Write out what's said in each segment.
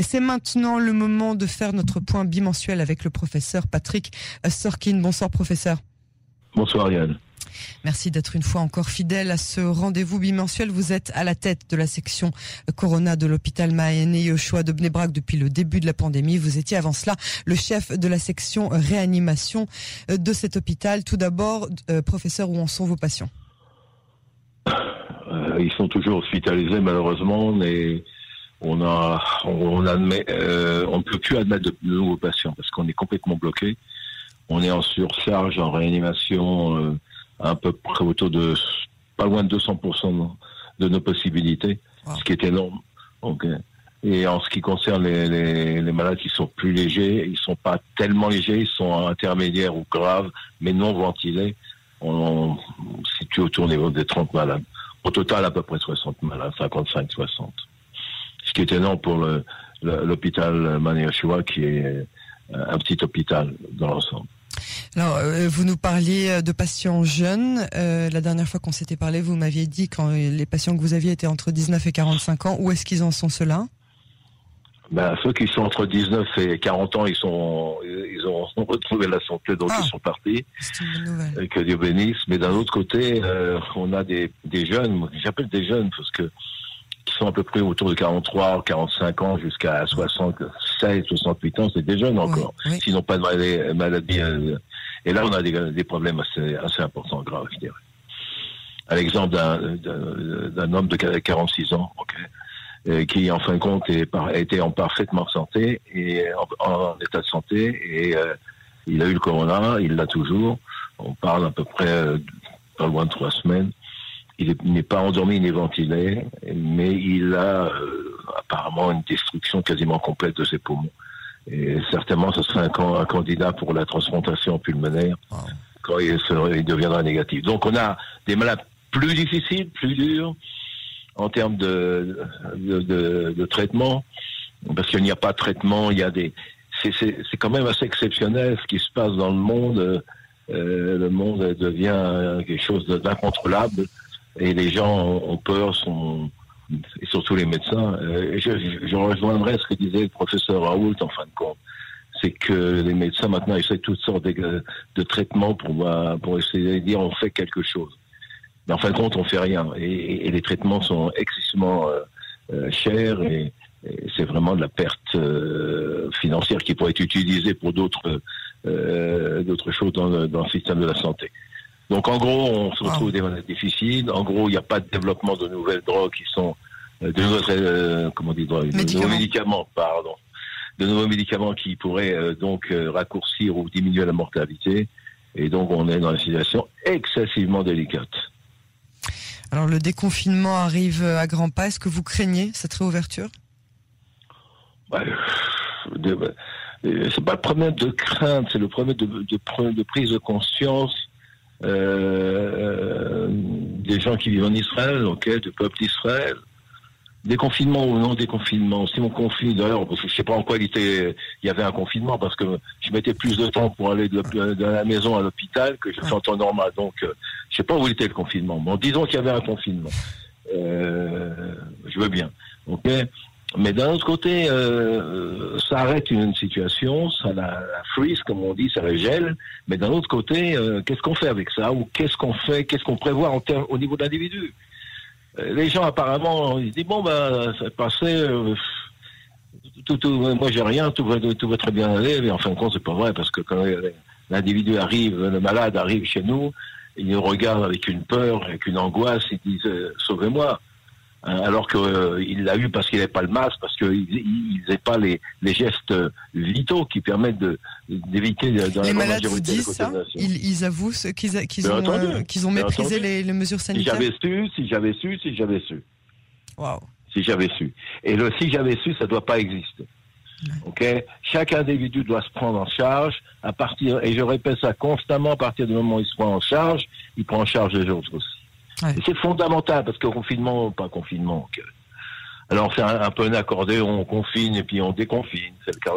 Et c'est maintenant le moment de faire notre point bimensuel avec le professeur Patrick Sorkin. Bonsoir professeur. Bonsoir Yann. Merci d'être une fois encore fidèle à ce rendez-vous bimensuel. Vous êtes à la tête de la section Corona de l'hôpital Maëne Yoshua de Bnebrak depuis le début de la pandémie. Vous étiez avant cela le chef de la section réanimation de cet hôpital. Tout d'abord, euh, professeur, où en sont vos patients? Euh, Ils sont toujours hospitalisés malheureusement, mais on a, on, admet, euh, on ne peut plus admettre de, nouveaux patients parce qu'on est complètement bloqué. On est en surcharge, en réanimation à peu près autour de pas loin de 200% de nos possibilités, ce qui est énorme. Donc, et en ce qui concerne les, les, les, malades qui sont plus légers, ils sont pas tellement légers, ils sont intermédiaires ou graves, mais non ventilés. On, on situe autour des 30 malades. Au total, à peu près 60 malades, 55, 60. Ce qui est énorme pour l'hôpital Maniashua, qui est un petit hôpital dans l'ensemble. Alors, euh, vous nous parliez euh, de patients jeunes. Euh, la dernière fois qu'on s'était parlé, vous m'aviez dit quand les patients que vous aviez étaient entre 19 et 45 ans. Où est-ce qu'ils en sont ceux-là? Ben, ceux qui sont entre 19 et 40 ans, ils sont, ils ont retrouvé la santé, donc ils ah. sont partis. C'est une bonne nouvelle. Que Dieu bénisse. Mais d'un autre côté, on a des, des jeunes, j'appelle des jeunes parce que sont à peu près autour de 43, 45 ans jusqu'à 67, 68 ans, c'est des jeunes encore. S'ils n'ont pas de maladie, et là on a des, problèmes assez, assez importants, graves, je dirais. À l'exemple d'un homme de 46 ans, qui en fin de compte était en parfaitement santé et en, état de santé et euh, il a eu le corona, il l'a toujours. On parle à peu près euh, pas loin de trois semaines il n'est pas endormi ni ventilé, mais il a euh, apparemment une destruction quasiment complète de ses poumons. Et certainement, ce serait un, candidat pour la transplantation pulmonaire quand il, il, deviendra négatif. Donc, on a des malades plus difficiles, plus durs en termes de, de, traitement, parce qu'il n'y a pas de traitement. Il y a des, c'est quand même assez exceptionnel ce qui se passe dans le monde. Euh, le monde devient quelque chose d'incontrôlable et les gens ont peur, sont, et surtout les médecins. Euh, je, rejoindrai ce que disait le professeur Raoult en fin de compte. C'est que les médecins maintenant essaient toutes sortes de, traitements pour, essayer de dire on fait quelque chose. Mais en fin de compte, on fait rien. Et, les traitements sont excessivement euh, euh chers et, c'est vraiment de la perte euh, financière qui pourrait être utilisée pour d'autres choses dans le système de la santé. Donc en gros, on se retrouve des maladies difficiles. En gros, il n'y a pas de développement de nouvelles drogues qui sont euh, de nouveaux, euh, comment dit, de nouveaux médicaments, pardon, de nouveaux médicaments qui pourraient euh, donc raccourcir ou diminuer la mortalité. Et donc on est dans une situation excessivement délicate. Alors le déconfinement arrive à grands pas. Est-ce que vous craignez cette réouverture? Bah, C'est pas le problème de crainte, c'est le problème de, de, de prise de conscience euh, des gens qui vivent en Israël, ok, du peuple d'Israël. Déconfinement ou non déconfinement, si on confine, d'ailleurs, je sais pas en quoi il était, il y avait un confinement parce que je mettais plus de temps pour aller de, la maison à l'hôpital que je fais en temps normal. Donc, euh, je sais pas où était le confinement. Bon, disons qu'il y avait un confinement. Euh, je veux bien. Ok. Mais d'un autre côté, euh, ça arrête une situation, ça la, freeze, comme on dit, ça la gèle. Mais d'un autre côté, euh, qu'est-ce qu'on fait avec ça Ou qu'est-ce qu'on fait Qu'est-ce qu'on prévoit au niveau de l'individu? Euh, Les gens, apparemment, ils se disent, bon, ben, ça passé, euh, tout, tout, moi j'ai rien, tout va, tout va très bien aller. Mais en fin de compte, c'est pas vrai, parce que quand l'individu arrive, le malade arrive chez nous, il nous regarde avec une peur, avec une angoisse, il dit, sauvez-moi. Hein, alors qu'il euh, l'a eu parce qu'il n'avait pas le masque, parce qu'il n'avait pas les, les, gestes vitaux qui permettent d'éviter dans les malades vous disent ça ils, ils, avouent qu'ils ont, euh, ont méprisé les, les, mesures sanitaires. Si j'avais su, si j'avais su, si j'avais su. Wow. Si j'avais su. Et le si j'avais su, ça ne doit pas exister. Ok, chaque individu doit se prendre en charge à partir, et je répète ça constamment, à partir du moment où il se prend en charge, il prend en charge les autres aussi. C'est fondamental parce que confinement, pas confinement. Alors c'est un, peu un accordé, on confine et puis on déconfine. C'est le cas.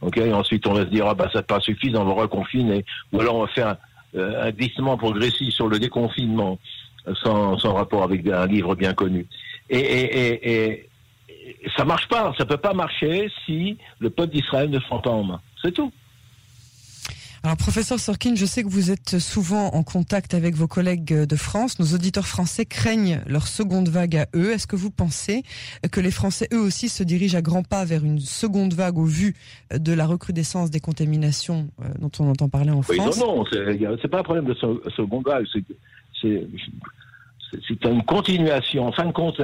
Ok. Et ensuite on va se dire ah bah ça pas suffisant, on va reconfiner. Ou alors on va faire un, euh, glissement progressif sur le déconfinement sans, rapport avec un livre bien connu. Et, et, et, ça marche pas. Ça peut pas marcher si le peuple d'Israël ne se prend pas en main. C'est tout. Alors, professeur Sorkin, je sais que vous êtes souvent en contact avec vos collègues de France. Nos auditeurs français craignent leur seconde vague à eux. Est-ce que vous pensez que les Français, eux aussi, se dirigent à grands pas vers une seconde vague au vu de la recrudescence des contaminations euh, dont on entend parler en France Non, non, c'est pas un problème de seconde vague. C'est c'est une continuation. En fin de compte,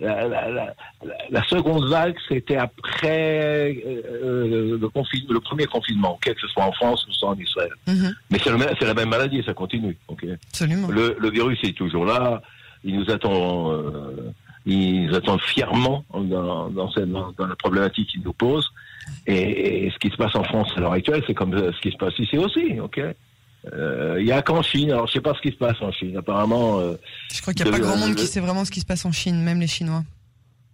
la, seconde vague, c'était après euh, le, le, premier confinement, que ce soit en France ou soit en Israël. Mhm. Mais c'est la même maladie, ça continue. Absolument. Le, virus est toujours là. Il nous attend, euh, il nous attend fièrement dans, dans, dans, la problématique qu'il nous pose. Et, ce qui se passe en France à l'heure actuelle, c'est comme ce qui se passe ici aussi. ok euh, il y a qu'en Chine. Alors, je sais pas ce qui se passe en Chine. Apparemment. Euh, je crois qu'il n'y a pas grand monde qui sait vraiment ce qui se passe en Chine, même les Chinois.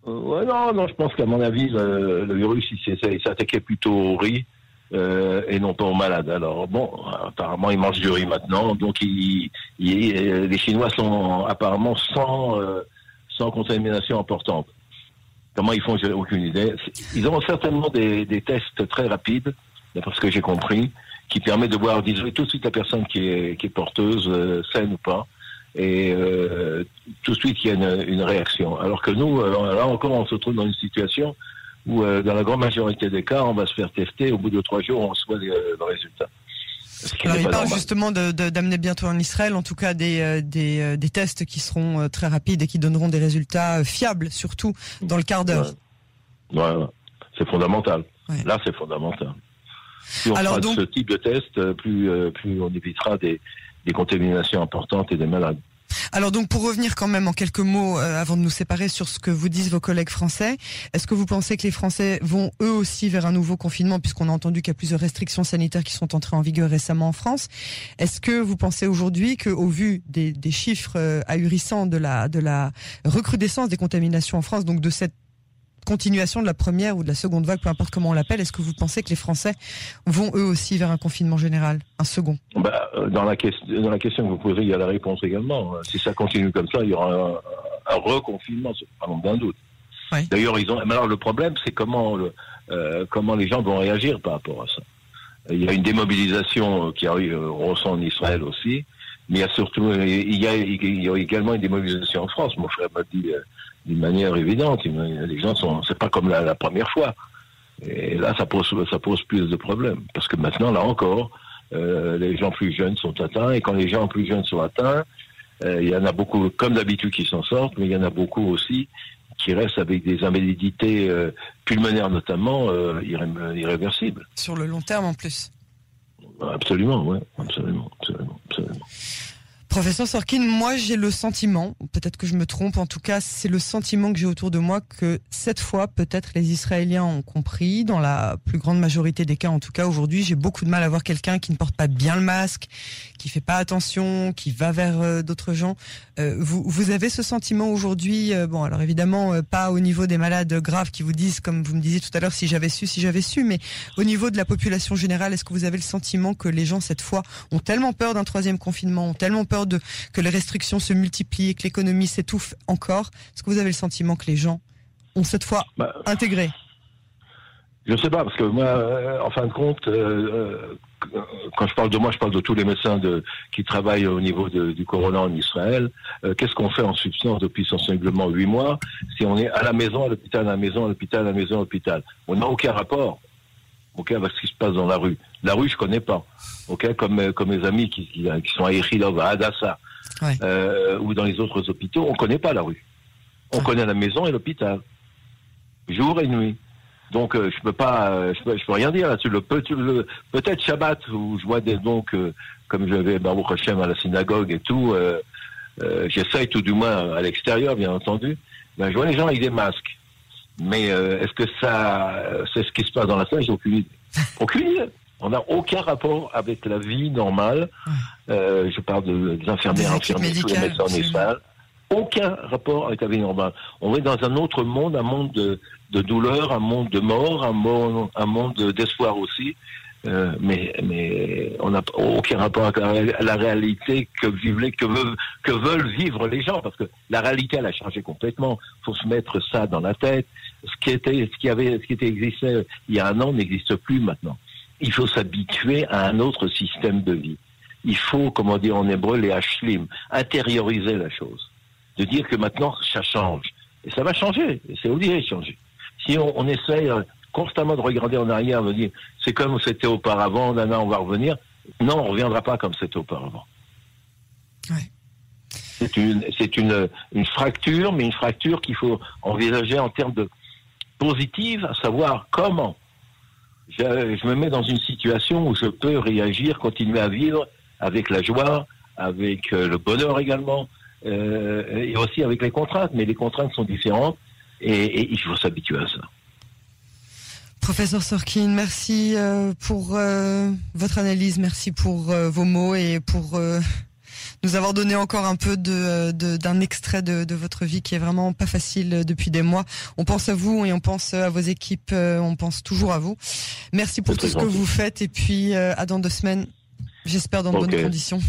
Euh, ouais, non, non, je pense qu'à mon avis, le, virus, il s'attaquait plutôt au riz et non pas aux malades. Alors, bon, apparemment, ils mangent du riz maintenant. Donc, les Chinois sont apparemment sans, sans contamination importante. Comment ils font, j'ai aucune idée. Ils ont certainement des, des tests très rapides, d'après ce que j'ai compris qui permet de voir d'isoler tout de suite la personne qui est, qui est porteuse, euh, saine ou pas, et euh, tout de suite il y a une, une, réaction. Alors que nous, euh, là encore, on se trouve dans une situation où, dans la grande majorité des cas, on va se faire tester, au bout de trois jours, on reçoit le résultat. Alors, il parle justement d'amener bientôt en Israël, en tout cas des, des, des, tests qui seront très rapides et qui donneront des résultats fiables, surtout dans le quart d'heure. Ouais. c'est fondamental. Là, c'est fondamental. Si on Alors fera ce type de test, euh, plus, euh, plus on évitera des, des contaminations importantes et des malades. Alors donc pour revenir quand même en quelques mots euh, avant de nous séparer sur ce que vous disent vos collègues français, est-ce que vous pensez que les Français vont eux aussi vers un nouveau confinement puisqu'on a entendu qu'il y a plusieurs restrictions sanitaires qui sont entrées en vigueur récemment en France? Est-ce que vous pensez aujourd'hui qu'au vu des, des chiffres ahurissants de la de la recrudescence des contaminations en France, donc de cette continuation de la première ou de la seconde vague, peu importe comment on l'appelle, est-ce que vous pensez que les Français vont eux aussi vers un confinement général, un second? Bah, euh, dans, la dans la question que vous posez, il y a la réponse également. Si ça continue comme ça, il y aura un, reconfinement, pas d'un doute. D'ailleurs, ils ont. alors le problème, c'est comment euh, comment les gens vont réagir par rapport à ça. Il y a une démobilisation qui arrive, on ressent en Israël aussi, mais il y a surtout, il y a, il y a également une démobilisation en France. Mon frère m'a dit euh, d'une manière évidente. Les gens sont, c'est pas comme la, première fois. Et là, ça pose, ça pose plus de problèmes. Parce que maintenant, là encore, euh, les gens plus jeunes sont atteints. Et quand les gens plus jeunes sont atteints, euh, il y en a beaucoup, comme d'habitude, qui s'en sortent, mais il y en a beaucoup aussi qui restent avec des invalidités euh, pulmonaires notamment irréversibles. Sur le long terme en plus. Absolument, oui, absolument. Professeur Sorkin, moi j'ai le sentiment, peut-être que je me trompe, en tout cas c'est le sentiment que j'ai autour de moi que cette fois peut-être les Israéliens ont compris, dans la plus grande majorité des cas en tout cas aujourd'hui, j'ai beaucoup de mal à voir quelqu'un qui ne porte pas bien le masque, qui fait pas attention, qui va vers euh, d'autres gens. Euh, vous, vous avez ce sentiment aujourd'hui, euh, bon alors évidemment pas au niveau des malades graves qui vous disent, comme vous me disiez tout à l'heure, si j'avais su, si j'avais su, mais au niveau de la population générale, est-ce que vous avez le sentiment que les gens cette fois ont tellement peur d'un troisième confinement, ont tellement peur que les restrictions se multiplient, que l'économie s'étouffe encore Est-ce que vous avez le sentiment que les gens ont cette fois bah, intégré Je ne sais pas, parce que moi, euh, en fin de compte, euh, euh, quand je parle de moi, je parle de tous les médecins de, qui travaillent au niveau du corona en Israël. Qu'est-ce qu'on fait en substance depuis sensiblement huit mois si on est à la maison, à l'hôpital, à la maison, à l'hôpital, à la maison, à l'hôpital? On n'a aucun rapport ok, avec ce qui se passe dans la rue. La rue, je connais pas, ok, comme euh, comme mes amis qui, qui, sont à Echilov, à Adassa, euh, ou dans les autres hôpitaux, on connaît pas la rue. On connaît la maison et l'hôpital, jour et nuit. Donc euh, je peux pas, euh, je peux, je peux rien dire là-dessus. Le, peut-être Shabbat où je vois des donc comme je vais Baruch Hashem à la synagogue et tout, j'essaye tout du moins à l'extérieur, bien entendu. Ben, je vois les gens avec des masques. Mais euh, est-ce que ça, c'est ce qui se passe dans la salle? J'ai aucune idée. Aucune idée. On n'a aucun rapport avec la vie normale. Euh, je parle de, des infirmières, infirmiers, tous les médecins salles. Aucun rapport avec la vie normale. On est dans un autre monde, un monde de, de douleur, un monde de mort, un monde, un monde d'espoir aussi. Euh, mais, mais on n'a aucun rapport à la réalité que vivent que veulent, que veulent vivre les gens, parce que la réalité elle a changé complètement. Il faut se mettre ça dans la tête. Ce qui était, ce qui avait, ce qui était existé il y a un an n'existe plus maintenant. Il faut s'habituer à un autre système de vie. Il faut, comme on dit en hébreu, les hashlim, intérioriser la chose, de dire que maintenant ça change et ça va changer. C'est obligé de changer. Si on, on essaye constamment de regarder en arrière, de dire c'est comme c'était auparavant, on va revenir. Non, on ne reviendra pas comme c'était auparavant. C'est une, c'est une, une fracture, mais une fracture qu'il faut envisager en termes de positive, à savoir comment je, je, me mets dans une situation où je peux réagir, continuer à vivre avec la joie, avec euh, le bonheur également, euh, et aussi avec les contraintes. Mais les contraintes sont différentes et, et il faut s'habituer à ça. Professeur Sorkin, merci euh, pour euh, votre analyse, merci pour euh, vos mots et pour nous avoir donné encore un peu de d'un extrait de, de, votre vie qui est vraiment pas facile depuis des mois. On pense à vous et on pense à vos équipes, on pense toujours à vous. Merci pour tout ce que vous faites et puis à dans deux semaines, j'espère dans de bonnes conditions.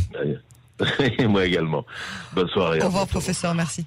Moi également. Bonne soirée. Au revoir, professeur. Merci.